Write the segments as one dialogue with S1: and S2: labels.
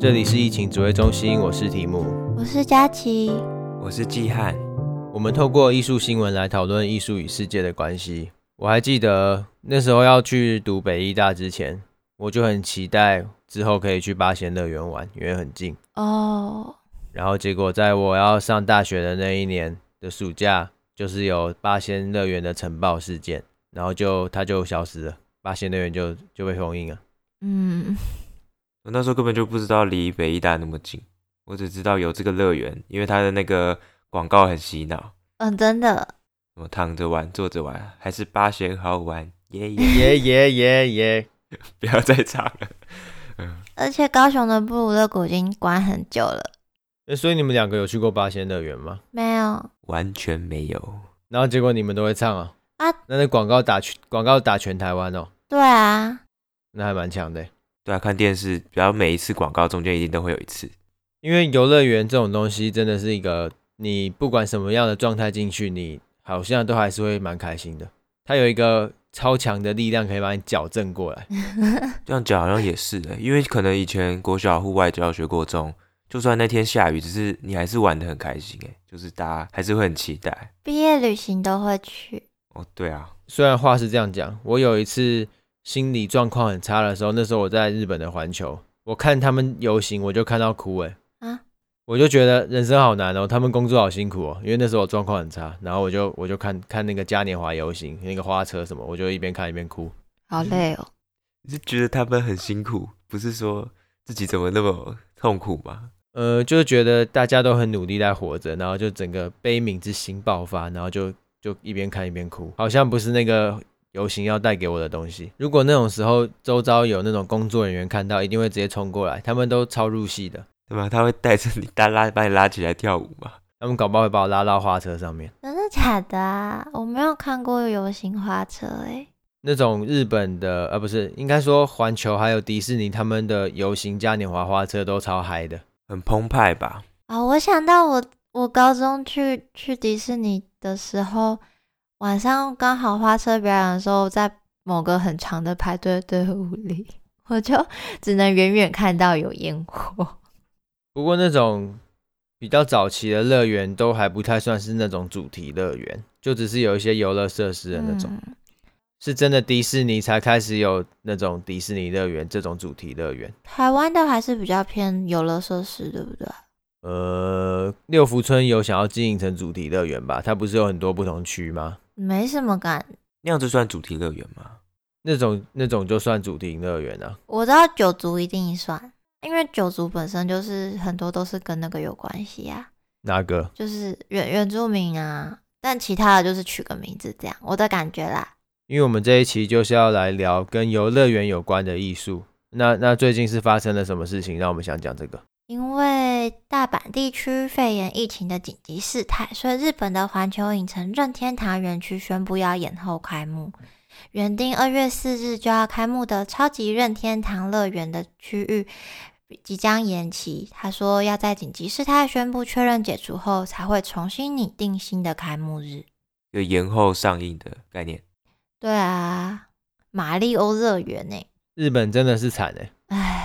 S1: 这里是疫情指挥中心，我是提姆，
S2: 我是佳琪，
S3: 我是季汉。
S1: 我们透过艺术新闻来讨论艺术与世界的关系。我还记得那时候要去读北艺大之前，我就很期待之后可以去八仙乐园玩，因为很近
S2: 哦。
S1: 然后结果在我要上大学的那一年的暑假，就是有八仙乐园的尘爆事件，然后就它就消失了，八仙乐园就就被封印了。
S2: 嗯。
S3: 我那时候根本就不知道离北艺大那么近，我只知道有这个乐园，因为它的那个广告很洗脑。
S2: 嗯，真的。
S3: 我躺着玩，坐着玩，还是八仙好玩，耶耶
S1: 耶耶耶耶！
S3: 不要再唱了。
S2: 嗯。而且高雄的布鲁勒谷已经关很久了。
S1: 欸，所以你们两个有去过八仙乐园吗？
S2: 没有，
S3: 完全没有。
S1: 然后结果你们都会唱啊？
S2: 啊？
S1: 那那广告打全广告打全台湾哦？
S2: 对啊。
S1: 那还蛮强的。
S3: 对啊，看电视，比较每一次广告中间一定都会有一次。
S1: 因为游乐园这种东西真的是一个，你不管什么样的状态进去，你好像都还是会蛮开心的。它有一个超强的力量可以把你矫正过来。
S3: 这样讲好像也是的，因为可能以前国小户外教学过中，就算那天下雨，只是你还是玩的很开心哎，就是大家还是会很期待。
S2: 毕业旅行都会去。
S3: 哦，对啊，
S1: 虽然话是这样讲，我有一次。心理状况很差的时候，那时候我在日本的环球，我看他们游行，我就看到哭哎，啊，我就觉得人生好难哦，他们工作好辛苦哦，因为那时候我状况很差，然后我就我就看看那个嘉年华游行，那个花车什么，我就一边看一边哭，
S2: 好累哦。
S3: 你是觉得他们很辛苦，不是说自己怎么那么痛苦吗？
S1: 呃，就是觉得大家都很努力在活着，然后就整个悲悯之心爆发，然后就就一边看一边哭，好像不是那个。游行要带给我的东西，如果那种时候周遭有那种工作人员看到，一定会直接冲过来。他们都超入戏的，
S3: 对吧？他会带着你，带拉把你拉起来跳舞嘛？
S1: 他们搞不好会把我拉到花车上面。
S2: 真的假的啊？我没有看过游行花车诶。
S1: 那种日本的，呃，不是，应该说环球还有迪士尼他们的游行嘉年华花车都超嗨的，
S3: 很澎湃吧？
S2: 啊、哦，我想到我我高中去去迪士尼的时候。晚上刚好花车表演的时候，在某个很长的排队队伍里，我就 只能远远看到有烟火。
S1: 不过那种比较早期的乐园都还不太算是那种主题乐园，就只是有一些游乐设施的那种。嗯、是真的迪士尼才开始有那种迪士尼乐园这种主题乐园。
S2: 台湾的还是比较偏游乐设施，对不对？
S1: 呃，六福村有想要经营成主题乐园吧？它不是有很多不同区吗？
S2: 没什么感，
S3: 那样子算主题乐园吗？
S1: 那种那种就算主题乐园啊。
S2: 我知道九族一定算，因为九族本身就是很多都是跟那个有关系啊。
S1: 哪个？
S2: 就是原原住民啊，但其他的就是取个名字这样，我的感觉啦。
S1: 因为我们这一期就是要来聊跟游乐园有关的艺术，那那最近是发生了什么事情让我们想讲这个？
S2: 因为大阪地区肺炎疫情的紧急事态，所以日本的环球影城任天堂园区宣布要延后开幕。原定二月四日就要开幕的超级任天堂乐园的区域即将延期。他说要在紧急事态宣布确认解除后，才会重新拟定新的开幕日。
S3: 有延后上映的概念。
S2: 对啊，马里欧乐园呢？
S1: 日本真的是惨哎。
S2: 唉。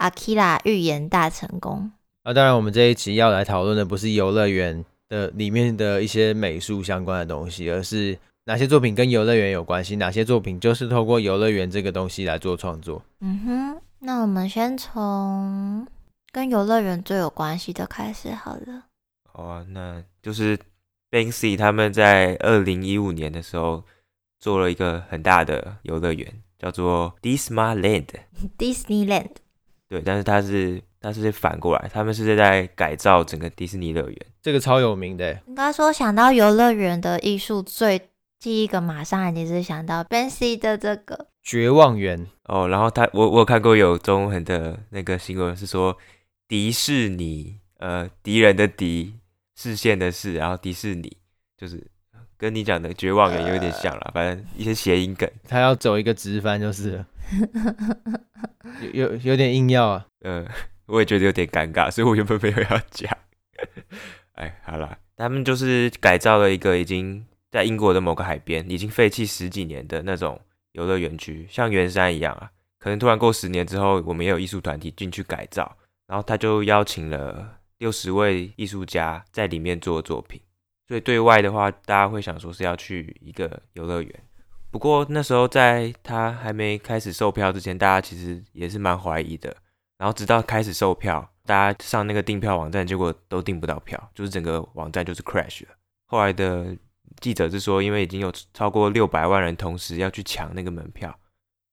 S2: 阿基拉预言大成功
S1: 啊！当然，我们这一期要来讨论的不是游乐园的里面的一些美术相关的东西，而是哪些作品跟游乐园有关系，哪些作品就是透过游乐园这个东西来做创作。
S2: 嗯哼，那我们先从跟游乐园最有关系的开始好了。
S3: 好啊，那就是 Banksy 他们在二零一五年的时候做了一个很大的游乐园，叫做 Disneyland。
S2: Disneyland。
S3: 对，但是他是他是反过来，他们是在改造整个迪士尼乐园，
S1: 这个超有名的。
S2: 应该说想到游乐园的艺术，最第一个马上一定是想到 Banksy 的这个
S1: 绝望园
S3: 哦。然后他我我有看过有中文的那个新闻是说迪士尼呃敌人的敌视线的视，然后迪士尼就是跟你讲的绝望也有点像了，呃、反正一些谐音梗，
S1: 他要走一个直翻就是了。有有有点硬要啊，
S3: 嗯，我也觉得有点尴尬，所以我原本没有要讲。哎，好啦，他们就是改造了一个已经在英国的某个海边已经废弃十几年的那种游乐园区，像圆山一样啊，可能突然过十年之后，我们也有艺术团体进去改造，然后他就邀请了六十位艺术家在里面做作品。所以对外的话，大家会想说是要去一个游乐园。不过那时候在他还没开始售票之前，大家其实也是蛮怀疑的。然后直到开始售票，大家上那个订票网站，结果都订不到票，就是整个网站就是 crash 了。后来的记者是说，因为已经有超过六百万人同时要去抢那个门票。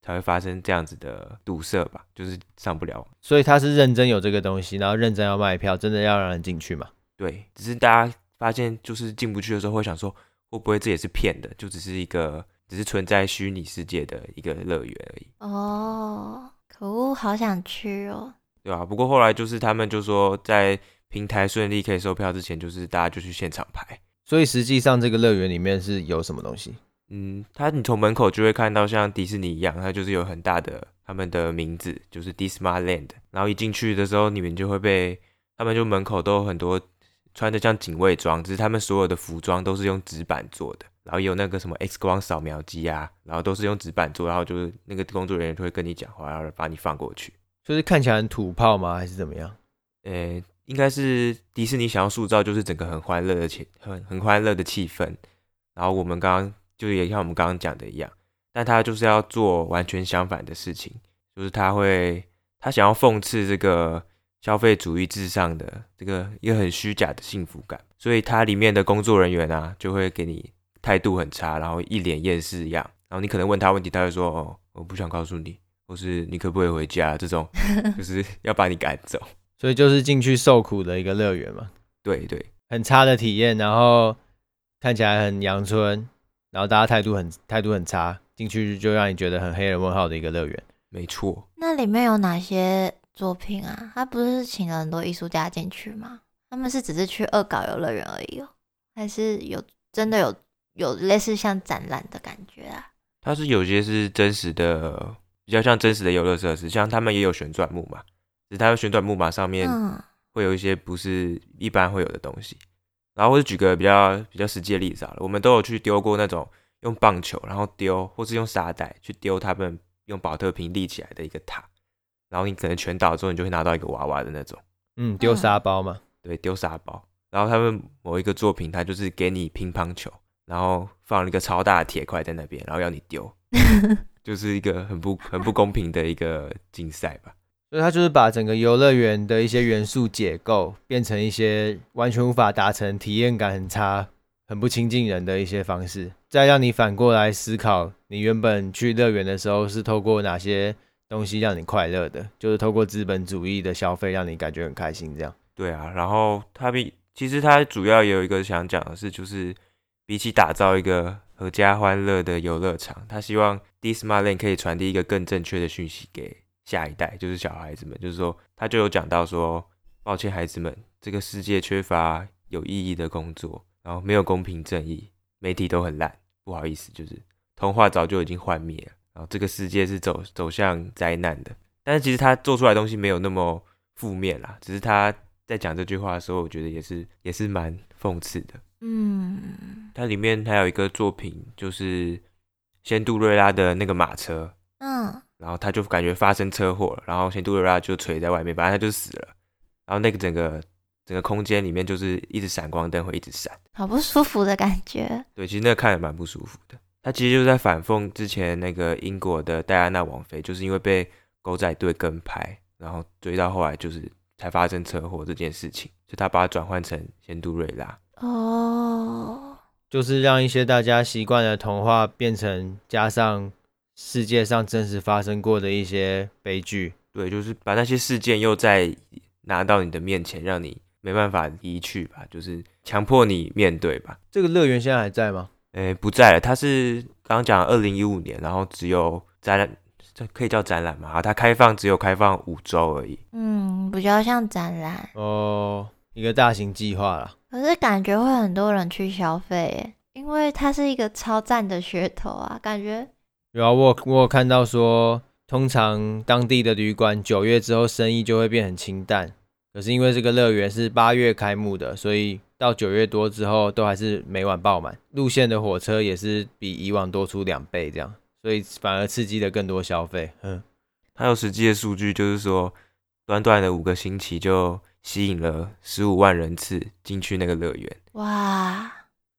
S3: 才会发生这样子的堵塞吧，就是上不了。
S1: 所以他是认真有这个东西，然后认真要卖票，真的要让人进去嘛？
S3: 对，只是大家发现就是进不去的时候，会想说会不会这也是骗的，就只是一个只是存在虚拟世界的一个乐园而已。
S2: 哦，可恶，好想去哦。
S3: 对啊，不过后来就是他们就说，在平台顺利可以售票之前，就是大家就去现场排。
S1: 所以实际上这个乐园里面是有什么东西？
S3: 嗯，它你从门口就会看到像迪士尼一样，它就是有很大的他们的名字，就是 Disneyland。然后一进去的时候，你们就会被他们就门口都有很多穿的像警卫装，只是他们所有的服装都是用纸板做的，然后有那个什么 X 光扫描机啊，然后都是用纸板做，然后就是那个工作人员就会跟你讲话，然后把你放过去。
S1: 就是看起来很土炮吗？还是怎么样？
S3: 呃，应该是迪士尼想要塑造就是整个很欢乐的气很很欢乐的气氛。然后我们刚刚。就也像我们刚刚讲的一样，但他就是要做完全相反的事情，就是他会他想要讽刺这个消费主义至上的这个一个很虚假的幸福感，所以它里面的工作人员啊，就会给你态度很差，然后一脸厌世一样，然后你可能问他问题，他会说哦，我不想告诉你，或是你可不可以回家，这种 就是要把你赶走，
S1: 所以就是进去受苦的一个乐园嘛，
S3: 对对，
S1: 很差的体验，然后看起来很阳春。然后大家态度很态度很差，进去就让你觉得很黑人问号的一个乐园。
S3: 没错，
S2: 那里面有哪些作品啊？他不是请了很多艺术家进去吗？他们是只是去恶搞游乐园而已哦，还是有真的有有类似像展览的感觉啊？
S3: 它是有些是真实的，比较像真实的游乐设施，像他们也有旋转木马，只是他们旋转木马上面会有一些不是一般会有的东西。然后或者举个比较比较实际的例子好了，我们都有去丢过那种用棒球，然后丢，或是用沙袋去丢他们用保特瓶立起来的一个塔，然后你可能全倒之后，你就会拿到一个娃娃的那种，
S1: 嗯，丢沙包嘛，
S3: 对，丢沙包。然后他们某一个作品，它就是给你乒乓球，然后放了一个超大的铁块在那边，然后要你丢，就是一个很不很不公平的一个竞赛吧。
S1: 所以他就是把整个游乐园的一些元素解构，变成一些完全无法达成、体验感很差、很不亲近人的一些方式，再让你反过来思考，你原本去乐园的时候是透过哪些东西让你快乐的？就是透过资本主义的消费让你感觉很开心，这样。
S3: 对啊，然后他比其实他主要有一个想讲的是，就是比起打造一个阖家欢乐的游乐场，他希望 d i s m a l a n 可以传递一个更正确的讯息给。下一代就是小孩子们，就是说，他就有讲到说，抱歉，孩子们，这个世界缺乏有意义的工作，然后没有公平正义，媒体都很烂，不好意思，就是童话早就已经幻灭了，然后这个世界是走走向灾难的。但是其实他做出来的东西没有那么负面啦，只是他在讲这句话的时候，我觉得也是也是蛮讽刺的。
S2: 嗯，
S3: 它里面还有一个作品，就是仙杜瑞拉的那个马车。
S2: 嗯。
S3: 然后他就感觉发生车祸了，然后仙杜瑞拉就垂在外面，反正他就死了。然后那个整个整个空间里面就是一直闪光灯会一直闪，
S2: 好不舒服的感觉。
S3: 对，其实那个看着蛮不舒服的。他其实就是在反讽之前那个英国的戴安娜王妃，就是因为被狗仔队跟拍，然后追到后来就是才发生车祸这件事情，所以他把它转换成仙杜瑞拉。
S2: 哦，
S1: 就是让一些大家习惯的童话变成加上。世界上真实发生过的一些悲剧，
S3: 对，就是把那些事件又再拿到你的面前，让你没办法离去吧，就是强迫你面对吧。
S1: 这个乐园现在还在吗？
S3: 诶，不在了。它是刚刚讲二零一五年，然后只有展览，这可以叫展览吗？啊，它开放只有开放五周而已。
S2: 嗯，比较像展览
S1: 哦，一个大型计划啦。
S2: 可是感觉会很多人去消费耶，因为它是一个超赞的噱头啊，感觉。
S1: 有啊，我我有看到说，通常当地的旅馆九月之后生意就会变很清淡。可是因为这个乐园是八月开幕的，所以到九月多之后都还是每晚爆满，路线的火车也是比以往多出两倍这样，所以反而刺激了更多消费。嗯，
S3: 还有实际的数据，就是说短短的五个星期就吸引了十五万人次进去那个乐园。
S2: 哇！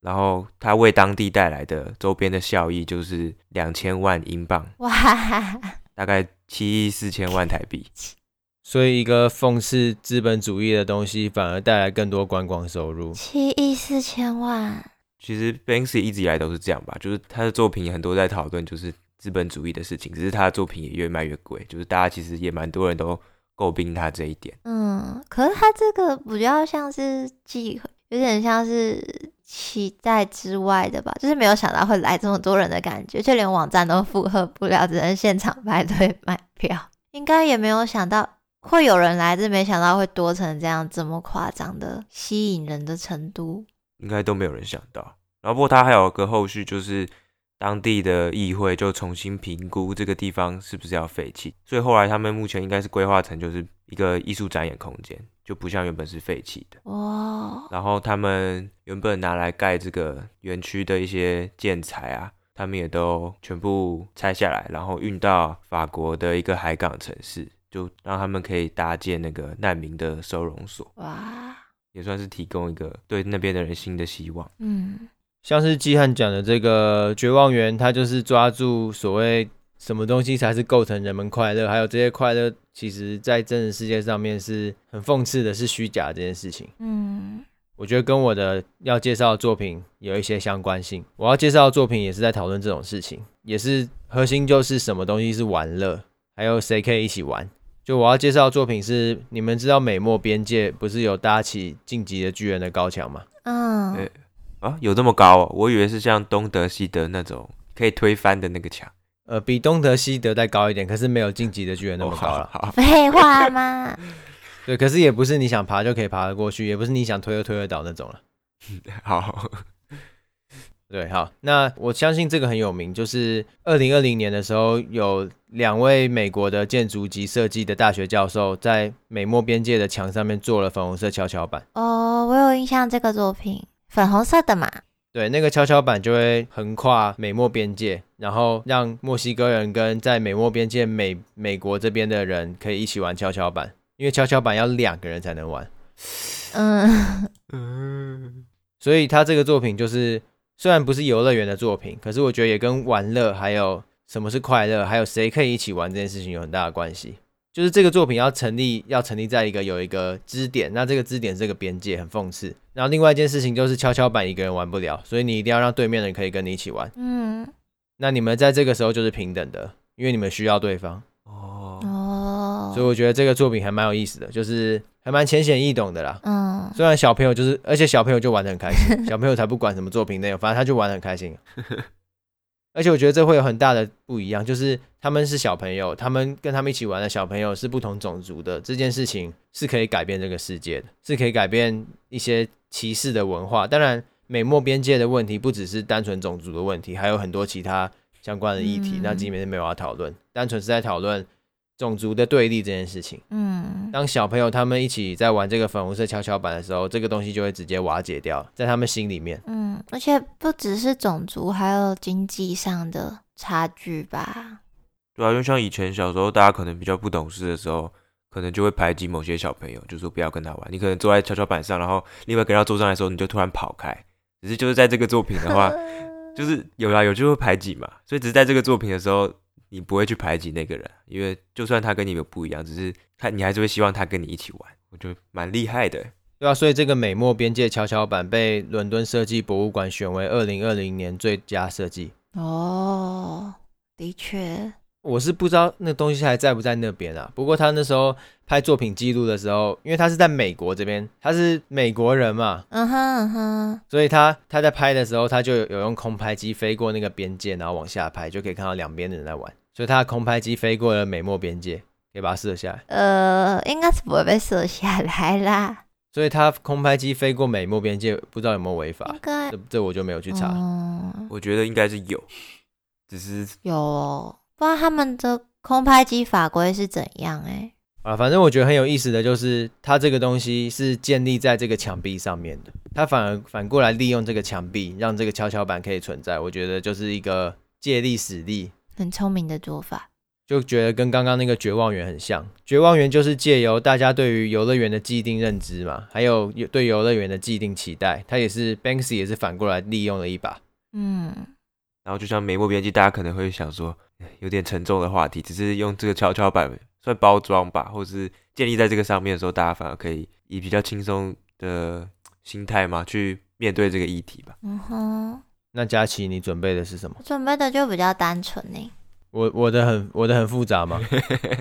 S3: 然后它为当地带来的周边的效益就是两千万英镑。哇！大概七亿四千万台币。
S1: 所以，一个讽刺资本主义的东西，反而带来更多观光收入。
S2: 七亿四千万。
S3: 其实 Banksy 一直以来都是这样吧，就是他的作品很多在讨论就是资本主义的事情，只是他的作品也越卖越贵，就是大家其实也蛮多人都诟病他这一点。
S2: 嗯，可是他这个比较像是寄，有点像是期待之外的吧，就是没有想到会来这么多人的感觉，就连网站都负荷不了，只能现场排队买票。应该也没有想到。会有人来，这没想到会多成这样这么夸张的吸引人的程度，
S3: 应该都没有人想到。然后不过他还有个后续，就是当地的议会就重新评估这个地方是不是要废弃，所以后来他们目前应该是规划成就是一个艺术展演空间，就不像原本是废弃的。哦。然后他们原本拿来盖这个园区的一些建材啊，他们也都全部拆下来，然后运到法国的一个海港城市。就让他们可以搭建那个难民的收容所，哇，也算是提供一个对那边的人新的希望。
S1: 嗯，像是季汉讲的这个绝望园，他就是抓住所谓什么东西才是构成人们快乐，还有这些快乐，其实在真实世界上面是很讽刺的，是虚假这件事情。嗯，我觉得跟我的要介绍的作品有一些相关性。我要介绍的作品也是在讨论这种事情，也是核心就是什么东西是玩乐，还有谁可以一起玩。就我要介绍的作品是，你们知道美墨边界不是有搭起晋级的巨人的高墙吗？
S2: 嗯，
S3: 欸，啊，有这么高哦？我以为是像东德西德那种可以推翻的那个墙。
S1: 呃，比东德西德再高一点，可是没有晋级的巨人那么高了。
S2: 废话吗？
S1: 对，可是也不是你想爬就可以爬得过去，也不是你想推就推得倒那种了。
S3: 好。
S1: 对，好，那我相信这个很有名，就是二零二零年的时候，有两位美国的建筑及设计的大学教授在美墨边界的墙上面做了粉红色跷跷板。
S2: 哦，我有印象这个作品，粉红色的嘛。
S1: 对，那个跷跷板就会横跨美墨边界，然后让墨西哥人跟在美墨边界美美国这边的人可以一起玩跷跷板，因为跷跷板要两个人才能玩。嗯 嗯，所以他这个作品就是。虽然不是游乐园的作品，可是我觉得也跟玩乐，还有什么是快乐，还有谁可以一起玩这件事情有很大的关系。就是这个作品要成立，要成立在一个有一个支点，那这个支点这个边界，很讽刺。然后另外一件事情就是跷跷板一个人玩不了，所以你一定要让对面的人可以跟你一起玩。嗯，那你们在这个时候就是平等的，因为你们需要对方。所以我觉得这个作品还蛮有意思的，就是。还蛮浅显易懂的啦，嗯，虽然小朋友就是，而且小朋友就玩得很开心，小朋友才不管什么作品内容，反正他就玩得很开心。而且我觉得这会有很大的不一样，就是他们是小朋友，他们跟他们一起玩的小朋友是不同种族的，这件事情是可以改变这个世界的，是可以改变一些歧视的文化。当然，美墨边界的问题不只是单纯种族的问题，还有很多其他相关的议题，嗯、那今天是没有要讨论，单纯是在讨论。种族的对立这件事情，嗯，当小朋友他们一起在玩这个粉红色跷跷板的时候，这个东西就会直接瓦解掉，在他们心里面，
S2: 嗯，而且不只是种族，还有经济上的差距吧？
S3: 对啊，就像以前小时候大家可能比较不懂事的时候，可能就会排挤某些小朋友，就说不要跟他玩。你可能坐在跷跷板上，然后另外一个人要坐上来的时候，你就突然跑开。只是就是在这个作品的话，就是有啊有就会排挤嘛，所以只是在这个作品的时候。你不会去排挤那个人，因为就算他跟你有不一样，只是他你还是会希望他跟你一起玩，我觉得蛮厉害的，
S1: 对啊，所以这个美墨边界跷跷板被伦敦设计博物馆选为二零二零年最佳设计。
S2: 哦，的确，
S1: 我是不知道那东西还在不在那边啊。不过他那时候拍作品记录的时候，因为他是在美国这边，他是美国人嘛，嗯哼嗯哼，所以他他在拍的时候，他就有有用空拍机飞过那个边界，然后往下拍，就可以看到两边的人在玩。所以他的空拍机飞过了美墨边界，可以把它射下来。
S2: 呃，应该是不会被射下来啦。
S1: 所以他空拍机飞过美墨边界，不知道有没有违法？这这我就没有去查。
S2: 嗯，
S3: 我觉得应该是有，只是
S2: 有哦，不知道他们的空拍机法规是怎样哎、欸。
S1: 啊，反正我觉得很有意思的就是，它这个东西是建立在这个墙壁上面的，它反而反过来利用这个墙壁，让这个跷跷板可以存在。我觉得就是一个借力使力。
S2: 很聪明的做法，
S1: 就觉得跟刚刚那个绝望园很像。绝望园就是借由大家对于游乐园的既定认知嘛，还有对游乐园的既定期待，它也是 Banksy 也是反过来利用了一把。
S2: 嗯，
S3: 然后就像《美墨边境》，大家可能会想说有点沉重的话题，只是用这个跷跷板算包装吧，或是建立在这个上面的时候，大家反而可以以比较轻松的心态嘛去面对这个议题吧。
S2: 嗯哼。
S1: 那佳琪，你准备的是什么？
S2: 我准备的就比较单纯呢。
S1: 我我的很我的很复杂吗？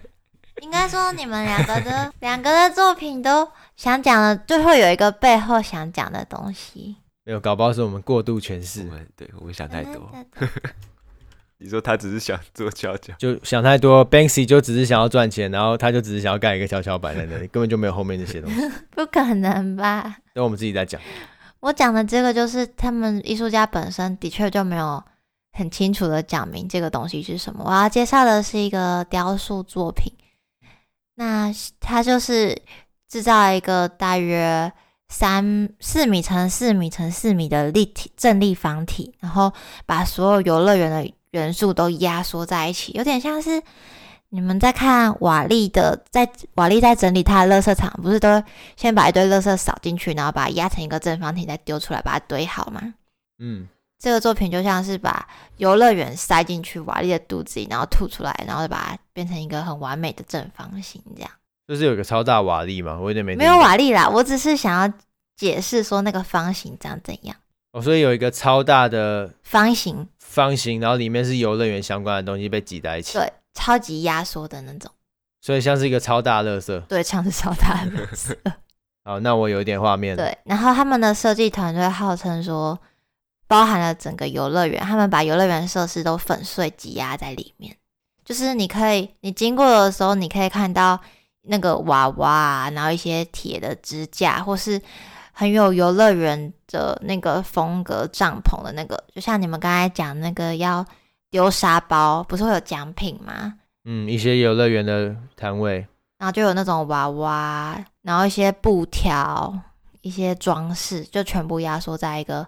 S2: 应该说你们两个的两个的作品都想讲的，最后有一个背后想讲的东西。
S1: 没有，搞不好是我们过度诠释。
S3: 对，我们想太多。你说他只是想做跷跷，
S1: 就想太多。Banksy 就只是想要赚钱，然后他就只是想要盖一个跷跷板在那里，根本就没有后面那些东西。
S2: 不可能吧？
S1: 等我们自己再讲。
S2: 我讲的这个就是他们艺术家本身的确就没有很清楚的讲明这个东西是什么。我要介绍的是一个雕塑作品，那它就是制造一个大约三四米乘四米乘四米的立体正立方体，然后把所有游乐园的元素都压缩在一起，有点像是。你们在看瓦力的，在瓦力在整理他的垃圾场，不是都先把一堆垃圾扫进去，然后把它压成一个正方体，再丢出来，把它堆好吗？
S1: 嗯，
S2: 这个作品就像是把游乐园塞进去瓦力的肚子里，然后吐出来，然后把它变成一个很完美的正方形，这样。
S1: 就是有个超大瓦力吗？我有点没。
S2: 没有瓦力啦，我只是想要解释说那个方形长怎样。
S1: 哦，所以有一个超大的
S2: 方形，
S1: 方形，然后里面是游乐园相关的东西被挤在一起。
S2: 对。超级压缩的那种，
S1: 所以像是一个超大垃圾，
S2: 对，像是超大垃圾。
S1: 好，那我有一点画面。
S2: 对，然后他们的设计团队号称说，包含了整个游乐园，他们把游乐园设施都粉碎挤压在里面，就是你可以，你经过的时候，你可以看到那个娃娃，然后一些铁的支架，或是很有游乐园的那个风格帐篷的那个，就像你们刚才讲那个要。丢沙包不是会有奖品吗？
S1: 嗯，一些游乐园的摊位，
S2: 然后就有那种娃娃，然后一些布条、一些装饰，就全部压缩在一个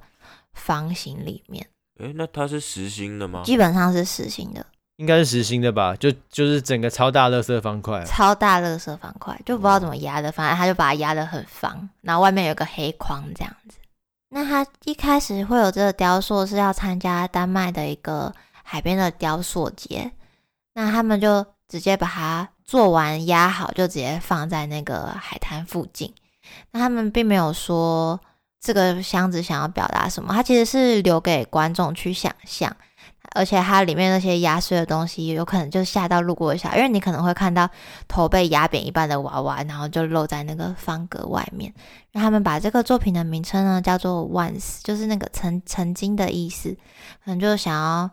S2: 方形里面。
S3: 诶，那它是实心的吗？
S2: 基本上是实心的，
S1: 应该是实心的吧？就就是整个超大垃圾方块，
S2: 超大垃圾方块，就不知道怎么压的，反正他就把它压得很方，然后外面有个黑框这样子。那他一开始会有这个雕塑是要参加丹麦的一个。海边的雕塑节，那他们就直接把它做完压好，就直接放在那个海滩附近。那他们并没有说这个箱子想要表达什么，它其实是留给观众去想象。而且它里面那些压碎的东西，有可能就吓到路过的小，因为你可能会看到头被压扁一半的娃娃，然后就露在那个方格外面。让他们把这个作品的名称呢叫做 “once”，就是那个曾曾经的意思，可能就想要。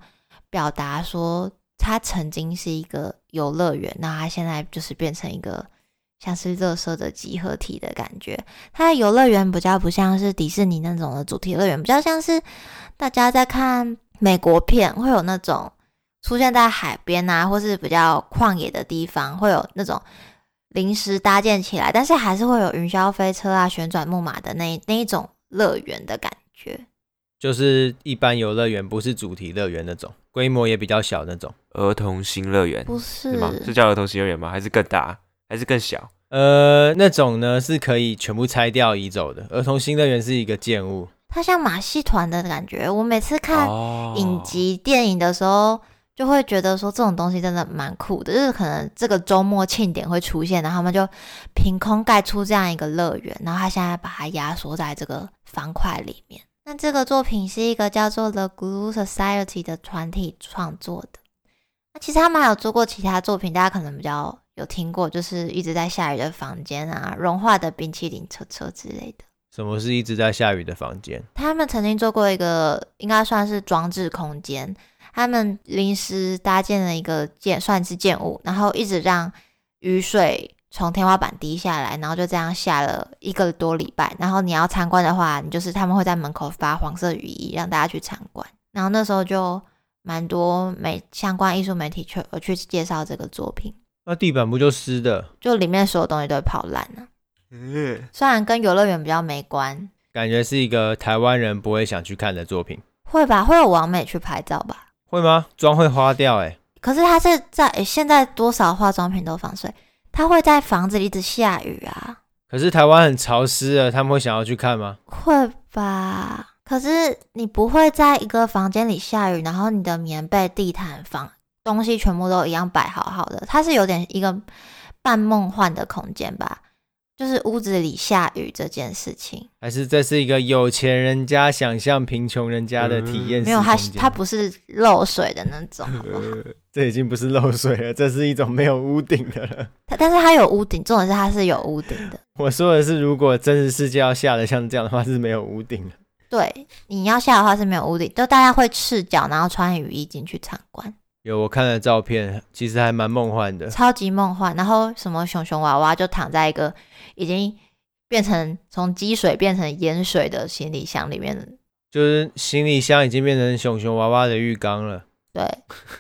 S2: 表达说，它曾经是一个游乐园，那它现在就是变成一个像是乐色的集合体的感觉。它的游乐园比较不像是迪士尼那种的主题乐园，比较像是大家在看美国片会有那种出现在海边啊，或是比较旷野的地方，会有那种临时搭建起来，但是还是会有云霄飞车啊、旋转木马的那那一种乐园的感觉。
S1: 就是一般游乐园，不是主题乐园那种，规模也比较小那种。
S3: 儿童新乐园
S2: 不是，
S3: 是吗？是叫儿童新乐园吗？还是更大？还是更小？
S1: 呃，那种呢是可以全部拆掉移走的。儿童新乐园是一个建物，
S2: 它像马戏团的感觉。我每次看影集、电影的时候，就会觉得说这种东西真的蛮酷的。就是可能这个周末庆典会出现，然后他们就凭空盖出这样一个乐园，然后他现在把它压缩在这个方块里面。那这个作品是一个叫做 The Glue Society 的团体创作的。那其实他们还有做过其他作品，大家可能比较有听过，就是一直在下雨的房间啊，融化的冰淇淋车车之类的。
S1: 什么是一直在下雨的房间？
S2: 他们曾经做过一个，应该算是装置空间。他们临时搭建了一个建，算是建物，然后一直让雨水。从天花板滴下来，然后就这样下了一个多礼拜。然后你要参观的话，你就是他们会在门口发黄色雨衣，让大家去参观。然后那时候就蛮多媒相关艺术媒体去去介绍这个作品。
S1: 那地板不就湿的？
S2: 就里面所有东西都会泡烂了。嗯，虽然跟游乐园比较没关，
S1: 感觉是一个台湾人不会想去看的作品。
S2: 会吧？会有网美去拍照吧？
S1: 会吗？妆会花掉哎、欸。
S2: 可是它是在、欸、现在多少化妆品都防水，它会在房子里一直下雨啊。
S1: 可是台湾很潮湿啊，他们会想要去看吗？
S2: 会吧。可是你不会在一个房间里下雨，然后你的棉被、地毯、房东西全部都一样摆好好的，它是有点一个半梦幻的空间吧。就是屋子里下雨这件事情，
S1: 还是这是一个有钱人家想象贫穷人家的体验、嗯？
S2: 没有，它它不是漏水的那种好不好、呃，
S1: 这已经不是漏水了，这是一种没有屋顶的了。
S2: 它但是它有屋顶，重点是它是有屋顶的。
S1: 我说的是，如果真实世界要下的像这样的话，是没有屋顶的。
S2: 对，你要下的话是没有屋顶，就大家会赤脚，然后穿雨衣进去参观。
S1: 有我看了照片，其实还蛮梦幻的，
S2: 超级梦幻。然后什么熊熊娃娃就躺在一个已经变成从积水变成盐水的行李箱里面，
S1: 就是行李箱已经变成熊熊娃娃的浴缸了。
S2: 对，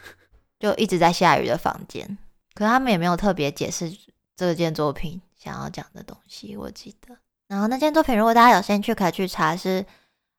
S2: 就一直在下雨的房间。可是他们也没有特别解释这件作品想要讲的东西，我记得。然后那件作品，如果大家有兴趣，可以去查是。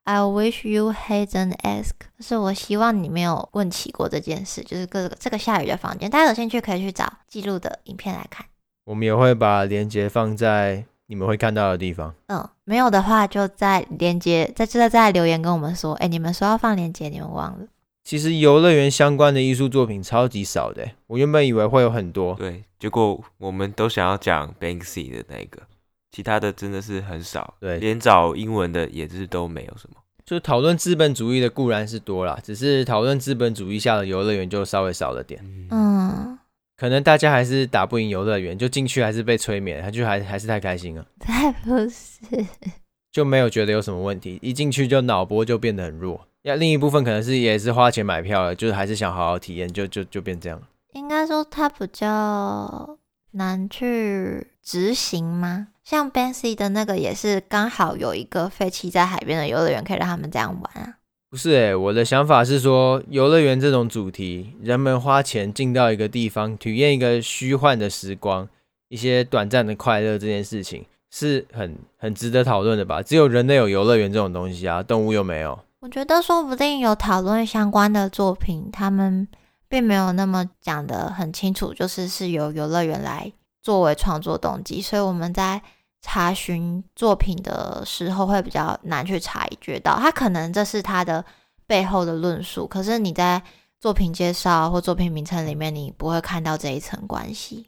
S2: I wish you hadn't asked，就是我希望你没有问起过这件事，就是各个这个下雨的房间，大家有兴趣可以去找记录的影片来看。
S1: 我们也会把链接放在你们会看到的地方。
S2: 嗯，没有的话就在链接，在这在留言跟我们说，哎，你们说要放链接，你们忘了。
S1: 其实游乐园相关的艺术作品超级少的，我原本以为会有很多，
S3: 对，结果我们都想要讲 Banksy 的那个。其他的真的是很少，
S1: 对，
S3: 连找英文的也是都没有什么。
S1: 就讨论资本主义的固然是多啦，只是讨论资本主义下的游乐园就稍微少了点。
S2: 嗯，
S1: 可能大家还是打不赢游乐园，就进去还是被催眠，他就还还是太开心了。
S2: 太不是，
S1: 就没有觉得有什么问题，一进去就脑波就变得很弱。要另一部分可能是也是花钱买票了，就是还是想好好体验，就就就变这样。
S2: 应该说他比较难去执行吗？像 Banksy 的那个也是刚好有一个废弃在海边的游乐园，可以让他们这样玩啊。
S1: 不是诶、欸，我的想法是说，游乐园这种主题，人们花钱进到一个地方，体验一个虚幻的时光，一些短暂的快乐，这件事情是很很值得讨论的吧？只有人类有游乐园这种东西啊，动物又没有。
S2: 我觉得说不定有讨论相关的作品，他们并没有那么讲的很清楚，就是是由游乐园来作为创作动机，所以我们在。查询作品的时候会比较难去察觉到，他可能这是他的背后的论述，可是你在作品介绍或作品名称里面，你不会看到这一层关系。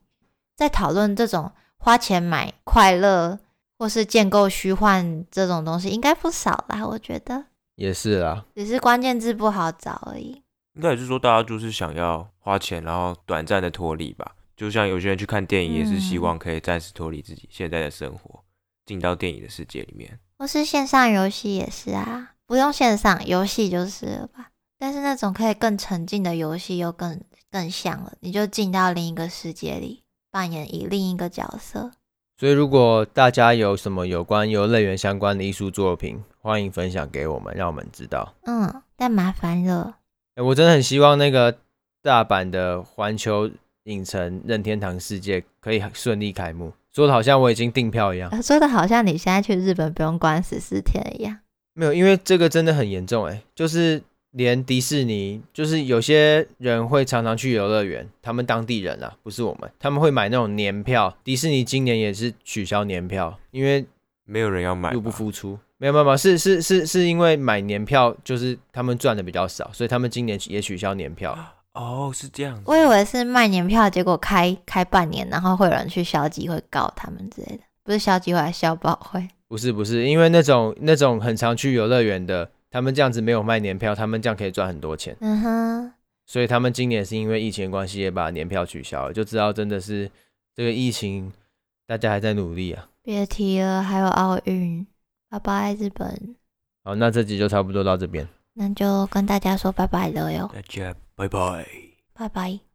S2: 在讨论这种花钱买快乐或是建构虚幻这种东西，应该不少啦，我觉得
S1: 也是啦，
S2: 只是关键字不好找而已。
S3: 应该也是说，大家就是想要花钱，然后短暂的脱离吧。就像有些人去看电影，也是希望可以暂时脱离自己现在的生活，进到电影的世界里面。
S2: 或是线上游戏也是啊，不用线上游戏就是了吧。但是那种可以更沉浸的游戏又更更像了，你就进到另一个世界里，扮演以另一个角色。
S1: 所以如果大家有什么有关游乐园相关的艺术作品，欢迎分享给我们，让我们知道。
S2: 嗯，但麻烦了。
S1: 欸，我真的很希望那个大阪的环球。影城任天堂世界可以顺利开幕，说的好像我已经订票一样，
S2: 说的好像你现在去日本不用关十四天一样。
S1: 没有，因为这个真的很严重哎，就是连迪士尼，就是有些人会常常去游乐园，他们当地人啊，不是我们，他们会买那种年票。迪士尼今年也是取消年票，因为
S3: 没有人要买，
S1: 入不敷出。没有办法，是是是是因为买年票就是他们赚的比较少，所以他们今年也取消年票。
S3: 哦，是这样子。
S2: 我以为是卖年票，结果开开半年，然后会有人去消极会告他们之类的，不是消极会，还是消保会？
S1: 不是不是，因为那种那种很常去游乐园的，他们这样子没有卖年票，他们这样可以赚很多钱。
S2: 嗯哼。
S1: 所以他们今年是因为疫情关系也把年票取消了，就知道真的是这个疫情，大家还在努力啊。
S2: 别提了，还有奥运，拜拜日本。
S1: 好，那这集就差不多到这边。
S2: 那就跟大家说拜拜了哟。
S3: 大家拜拜，
S2: 拜拜。